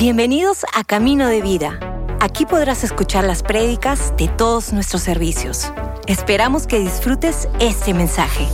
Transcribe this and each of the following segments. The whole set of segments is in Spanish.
Bienvenidos a Camino de Vida. Aquí podrás escuchar las prédicas de todos nuestros servicios. Esperamos que disfrutes este mensaje.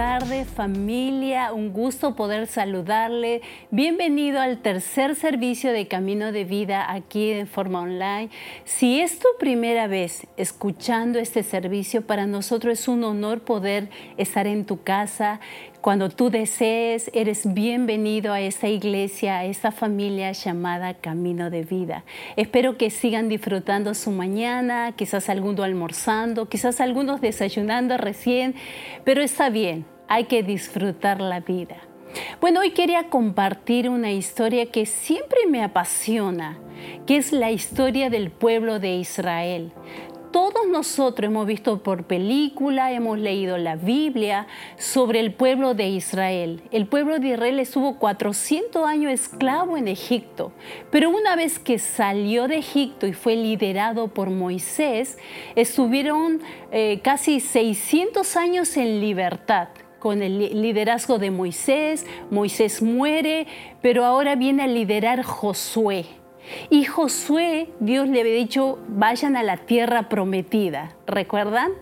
Tardes familia, un gusto poder saludarle. Bienvenido al tercer servicio de Camino de Vida aquí en forma online. Si es tu primera vez escuchando este servicio, para nosotros es un honor poder estar en tu casa, cuando tú desees, eres bienvenido a esta iglesia, a esta familia llamada Camino de Vida. Espero que sigan disfrutando su mañana, quizás algunos almorzando, quizás algunos desayunando recién, pero está bien, hay que disfrutar la vida. Bueno, hoy quería compartir una historia que siempre me apasiona, que es la historia del pueblo de Israel todos nosotros hemos visto por película, hemos leído la Biblia sobre el pueblo de Israel. El pueblo de Israel estuvo 400 años esclavo en Egipto, pero una vez que salió de Egipto y fue liderado por Moisés, estuvieron eh, casi 600 años en libertad con el liderazgo de Moisés. Moisés muere, pero ahora viene a liderar Josué. Y Josué, Dios le había dicho, vayan a la tierra prometida, ¿recuerdan?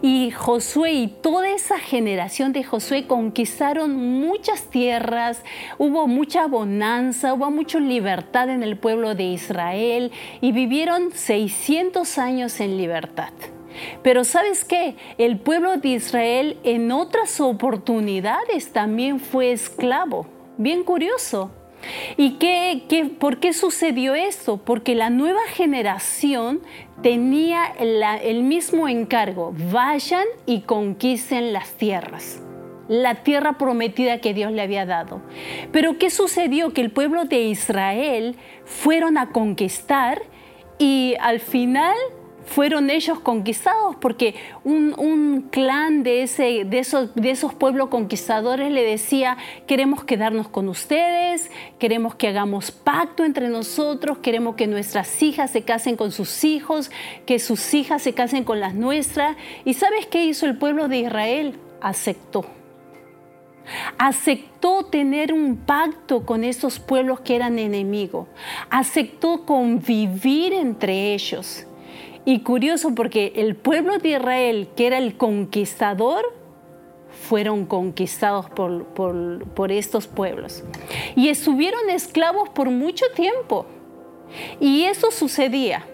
Y Josué y toda esa generación de Josué conquistaron muchas tierras, hubo mucha bonanza, hubo mucha libertad en el pueblo de Israel y vivieron 600 años en libertad. Pero sabes qué? El pueblo de Israel en otras oportunidades también fue esclavo. Bien curioso. ¿Y qué, por qué sucedió esto? Porque la nueva generación tenía el mismo encargo, vayan y conquisten las tierras la tierra prometida que Dios le había dado. Pero ¿qué sucedió? Que el pueblo de Israel fueron a conquistar y al final fueron ellos conquistados porque un, clan de, ese, de, esos, de esos pueblos conquistadores le decía, queremos quedarnos con ustedes, queremos que hagamos pacto entre nosotros, queremos que nuestras hijas se casen con sus hijos, que sus hijas se casen con las nuestras. ¿Y sabes qué hizo el pueblo de Israel? Aceptó. Aceptó tener un pacto con esos pueblos que eran enemigos. Aceptó convivir entre ellos. Y curioso porque el pueblo de Israel, que era el conquistador, fueron conquistados por, por, estos pueblos. Y estuvieron esclavos por mucho tiempo. Y eso sucedía,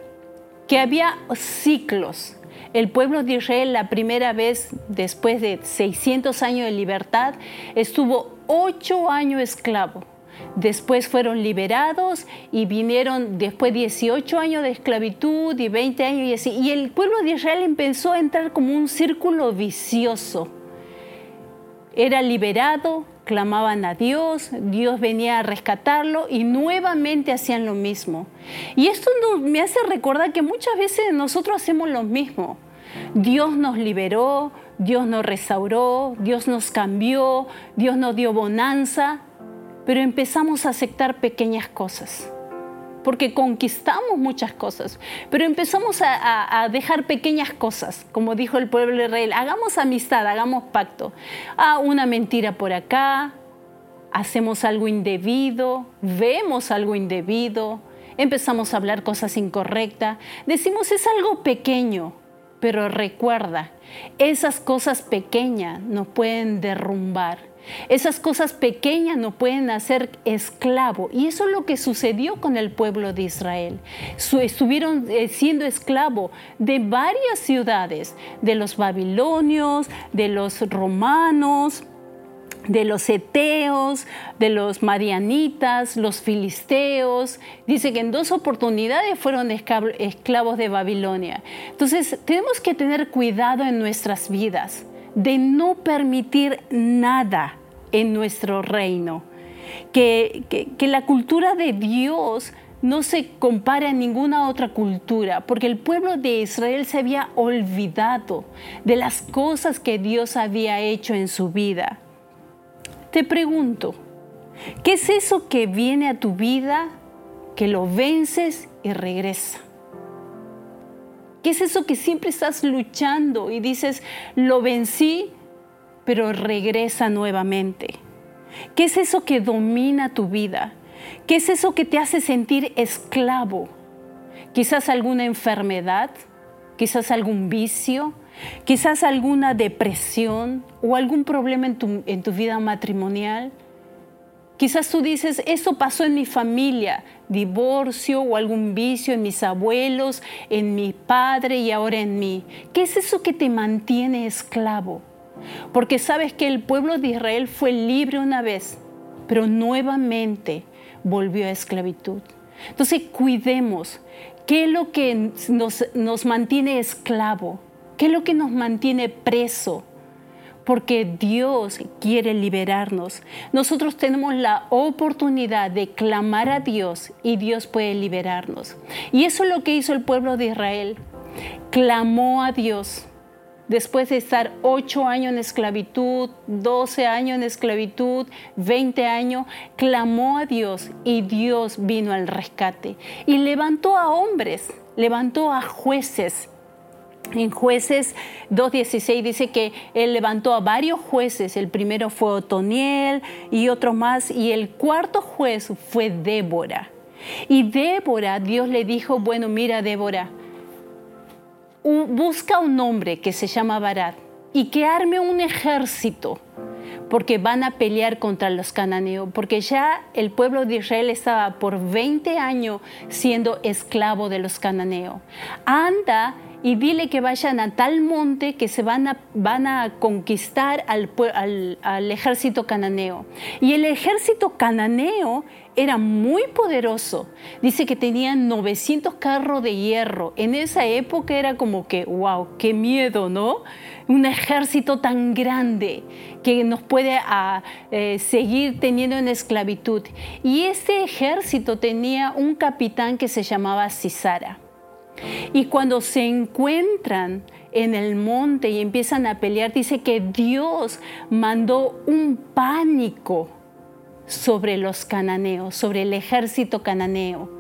que había ciclos. El pueblo de Israel la primera vez, después de 600 años de libertad, estuvo ocho años esclavo Después fueron liberados y vinieron después 18 años de esclavitud y 20 años y así. Y el pueblo de Israel empezó a entrar como un círculo vicioso. Era liberado, clamaban a Dios, Dios venía a rescatarlo y nuevamente hacían lo mismo. Y esto me hace recordar que muchas veces nosotros hacemos lo mismo. Dios nos liberó, Dios nos restauró, Dios nos cambió, Dios nos dio bonanza, pero empezamos a aceptar pequeñas cosas, porque conquistamos muchas cosas, pero empezamos a, dejar pequeñas cosas, como dijo el pueblo de Israel, hagamos amistad, hagamos pacto. Ah, una mentira por acá, hacemos algo indebido, vemos algo indebido, empezamos a hablar cosas incorrectas, decimos es algo pequeño, pero recuerda, esas cosas pequeñas nos pueden derrumbar esas cosas pequeñas no pueden hacer esclavo. Y eso es lo que sucedió con el pueblo de Israel. Estuvieron eh, siendo esclavo de varias ciudades, de los babilonios, de los romanos, de los eteos, de los marianitas, los filisteos. Dice que en dos oportunidades fueron esclavos de Babilonia. Entonces tenemos que tener cuidado en nuestras vidas de no permitir nada en nuestro reino. Que, la cultura de Dios no se compara a ninguna otra cultura, porque el pueblo de Israel se había olvidado de las cosas que Dios había hecho en su vida. Te pregunto, ¿qué es eso que viene a tu vida, que lo vences y regresa? ¿Qué es eso que siempre estás luchando y dices, lo vencí, pero regresa nuevamente? ¿Qué es eso que domina tu vida? ¿Qué es eso que te hace sentir esclavo? Quizás alguna enfermedad, quizás algún vicio, quizás alguna depresión o algún problema en tu, en tu vida matrimonial. Quizás tú dices, eso pasó en mi familia, divorcio o algún vicio en mis abuelos, en mi padre y ahora en mí. ¿Qué es eso que te mantiene esclavo? Porque sabes que el pueblo de Israel fue libre una vez, pero nuevamente volvió a esclavitud. Entonces cuidemos, ¿qué es lo que nos, nos mantiene esclavo? ¿Qué es lo que nos mantiene preso? Porque Dios quiere liberarnos. Nosotros tenemos la oportunidad de clamar a Dios y Dios puede liberarnos. Y eso es lo que hizo el pueblo de Israel. Clamó a Dios. Después de estar ocho años en esclavitud, doce años en esclavitud, veinte años, clamó a Dios y Dios vino al rescate. Y levantó a hombres, levantó a jueces, en jueces 2.16 dice que él levantó a varios jueces. El primero fue Otoniel y otros más. Y el cuarto juez fue Débora. Y Débora, Dios le dijo, bueno, mira Débora, busca un hombre que se llama Barat y que arme un ejército porque van a pelear contra los cananeos, porque ya el pueblo de Israel estaba por 20 años siendo esclavo de los cananeos. Anda y dile que vayan a tal monte que se van a, van a conquistar al, al, ejército cananeo. Y el ejército cananeo era muy poderoso. Dice que tenían 900 carros de hierro. En esa época era como que, wow, qué miedo, ¿no? Un ejército tan grande que nos puede ah, eh, seguir teniendo en esclavitud. Y ese ejército tenía un capitán que se llamaba Cisara. Y cuando se encuentran en el monte y empiezan a pelear, dice que Dios mandó un pánico sobre los cananeos, sobre el ejército cananeo.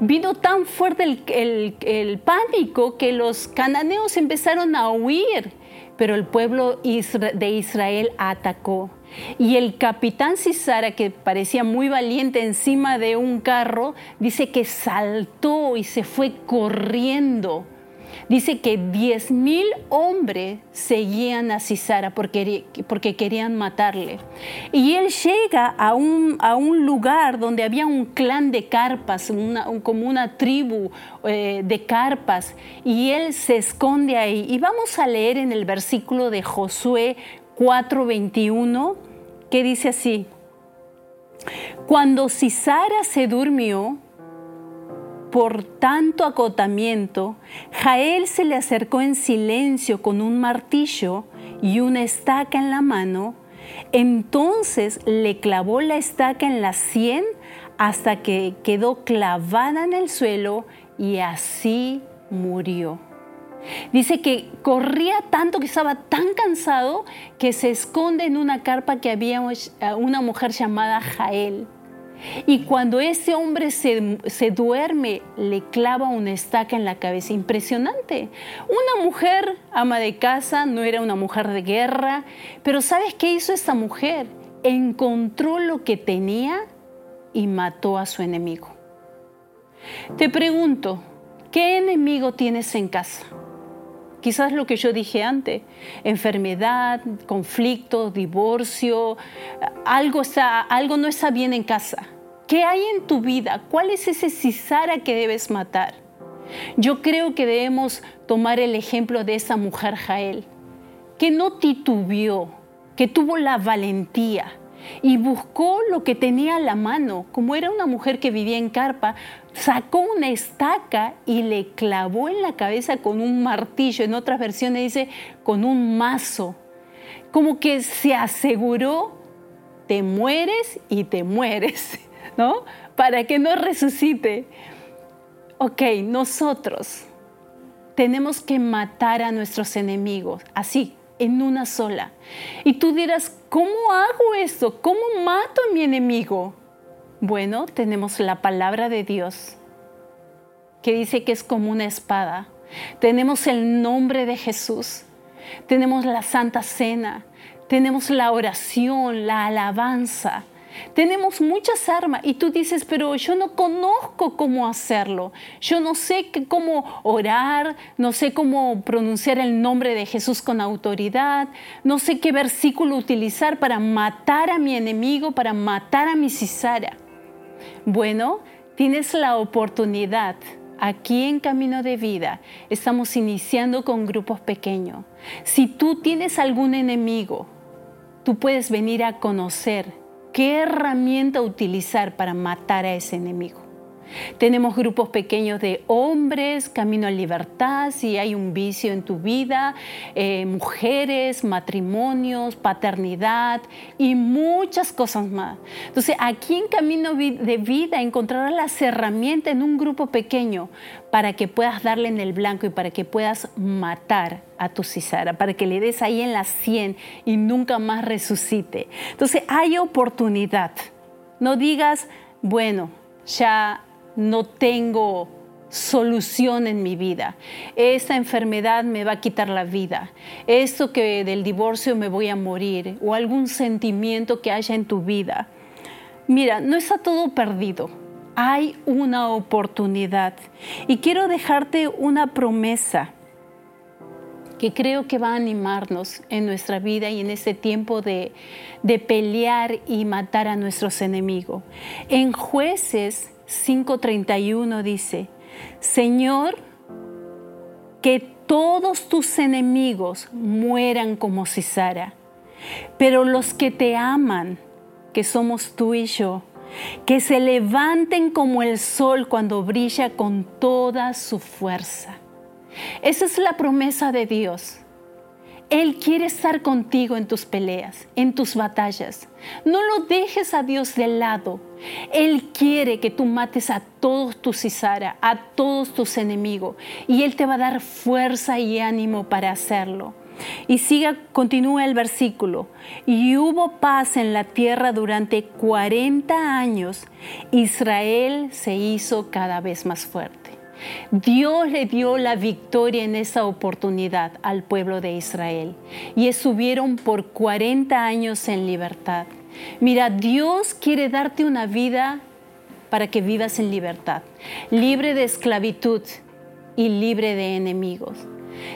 Vino tan fuerte el, pánico que los cananeos empezaron a huir, pero el pueblo de Israel atacó. Y el capitán Cisara, que parecía muy valiente encima de un carro, dice que saltó y se fue corriendo. Dice que 10.000 hombres seguían a Cisara porque, porque, querían matarle. Y él llega a un, a un lugar donde había un clan de carpas, como una tribu eh, de carpas, y él se esconde ahí. Y vamos a leer en el versículo de Josué 4:21, que dice así, cuando Cisara se durmió, por tanto acotamiento, Jael se le acercó en silencio con un martillo y una estaca en la mano, entonces le clavó la estaca en la sien hasta que quedó clavada en el suelo y así murió. Dice que corría tanto que estaba tan cansado que se esconde en una carpa que había una mujer llamada Jael. Y cuando ese hombre se, se, duerme, le clava una estaca en la cabeza. Impresionante. Una mujer ama de casa, no era una mujer de guerra, pero ¿sabes qué hizo esta mujer? Encontró lo que tenía y mató a su enemigo. Te pregunto, ¿qué enemigo tienes en casa? Quizás lo que yo dije antes, enfermedad, conflicto, divorcio, algo, está, algo no está bien en casa. ¿Qué hay en tu vida? ¿Cuál es ese cisara que debes matar? Yo creo que debemos tomar el ejemplo de esa mujer Jael, que no titubeó, que tuvo la valentía, y buscó lo que tenía a la mano. Como era una mujer que vivía en carpa, sacó una estaca y le clavó en la cabeza con un martillo. En otras versiones dice con un mazo. Como que se aseguró, te mueres y te mueres, ¿no? Para que no resucite. Ok, nosotros tenemos que matar a nuestros enemigos, así, en una sola. Y tú dirás, ¿Cómo hago esto? ¿Cómo mato a mi enemigo? Bueno, tenemos la palabra de Dios que dice que es como una espada. Tenemos el nombre de Jesús. Tenemos la Santa Cena. Tenemos la oración, la alabanza. Tenemos muchas armas y tú dices, pero yo no conozco cómo hacerlo. Yo no sé cómo orar, no sé cómo pronunciar el nombre de Jesús con autoridad, no sé qué versículo utilizar para matar a mi enemigo, para matar a mi cisara. Bueno, tienes la oportunidad. Aquí en Camino de Vida estamos iniciando con grupos pequeños. Si tú tienes algún enemigo, tú puedes venir a conocer qué herramienta utilizar para matar a ese enemigo. Tenemos grupos pequeños de hombres, camino a libertad, si hay un vicio en tu vida, eh, mujeres, matrimonios, paternidad y muchas cosas más. Entonces, aquí en Camino de Vida encontrarás las herramientas en un grupo pequeño para que puedas darle en el blanco y para que puedas matar a tu cisara, para que le des ahí en la 100 y nunca más resucite. Entonces, hay oportunidad. No digas, bueno, ya no tengo solución en mi vida. Esta enfermedad me va a quitar la vida. Esto que del divorcio me voy a morir o algún sentimiento que haya en tu vida. Mira, no está todo perdido. Hay una oportunidad y quiero dejarte una promesa que creo que va a animarnos en nuestra vida y en este tiempo de, de pelear y matar a nuestros enemigos. En jueces 5:31 dice, Señor, que todos tus enemigos mueran como Cisara, pero los que te aman, que somos tú y yo, que se levanten como el sol cuando brilla con toda su fuerza. Esa es la promesa de Dios. Él quiere estar contigo en tus peleas, en tus batallas. No lo dejes a Dios de lado. Él quiere que tú mates a todos tus Cisara, a todos tus enemigos, y Él te va a dar fuerza y ánimo para hacerlo. Y siga, continúa el versículo. Y hubo paz en la tierra durante 40 años. Israel se hizo cada vez más fuerte. Dios le dio la victoria en esa oportunidad al pueblo de Israel y estuvieron por 40 años en libertad. Mira, Dios quiere darte una vida para que vivas en libertad, libre de esclavitud y libre de enemigos.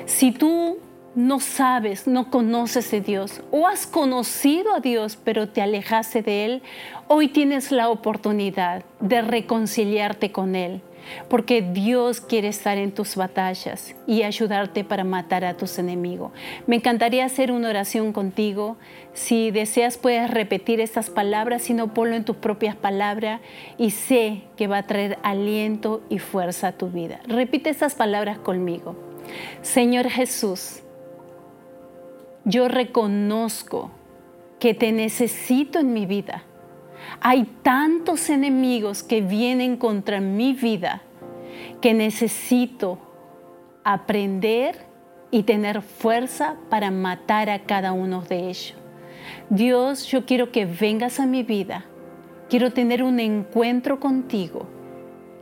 Si tú no sabes, no conoces de Dios o has conocido a Dios pero te alejaste de Él, hoy tienes la oportunidad de reconciliarte con Él porque Dios quiere estar en tus batallas y ayudarte para matar a tus enemigos. Me encantaría hacer una oración contigo. Si deseas puedes repetir estas palabras, si no ponlo en tus propias palabras y sé que va a traer aliento y fuerza a tu vida. Repite estas palabras conmigo. Señor Jesús, yo reconozco que te necesito en mi vida hay tantos enemigos que vienen contra mi vida que necesito aprender y tener fuerza para matar a cada uno de ellos. Dios, yo quiero que vengas a mi vida. Quiero tener un encuentro contigo.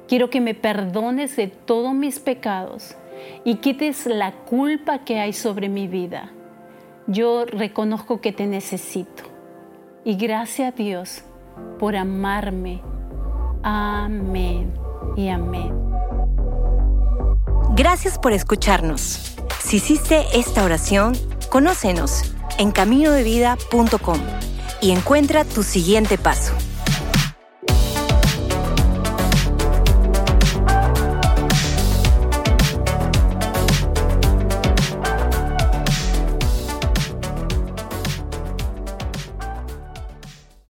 Quiero que me perdones de todos mis pecados y quites la culpa que hay sobre mi vida. Yo reconozco que te necesito. Y gracias a Dios por amarme. Amén y amén. Gracias por escucharnos. Si hiciste esta oración, conócenos en caminodevida.com y encuentra tu siguiente paso.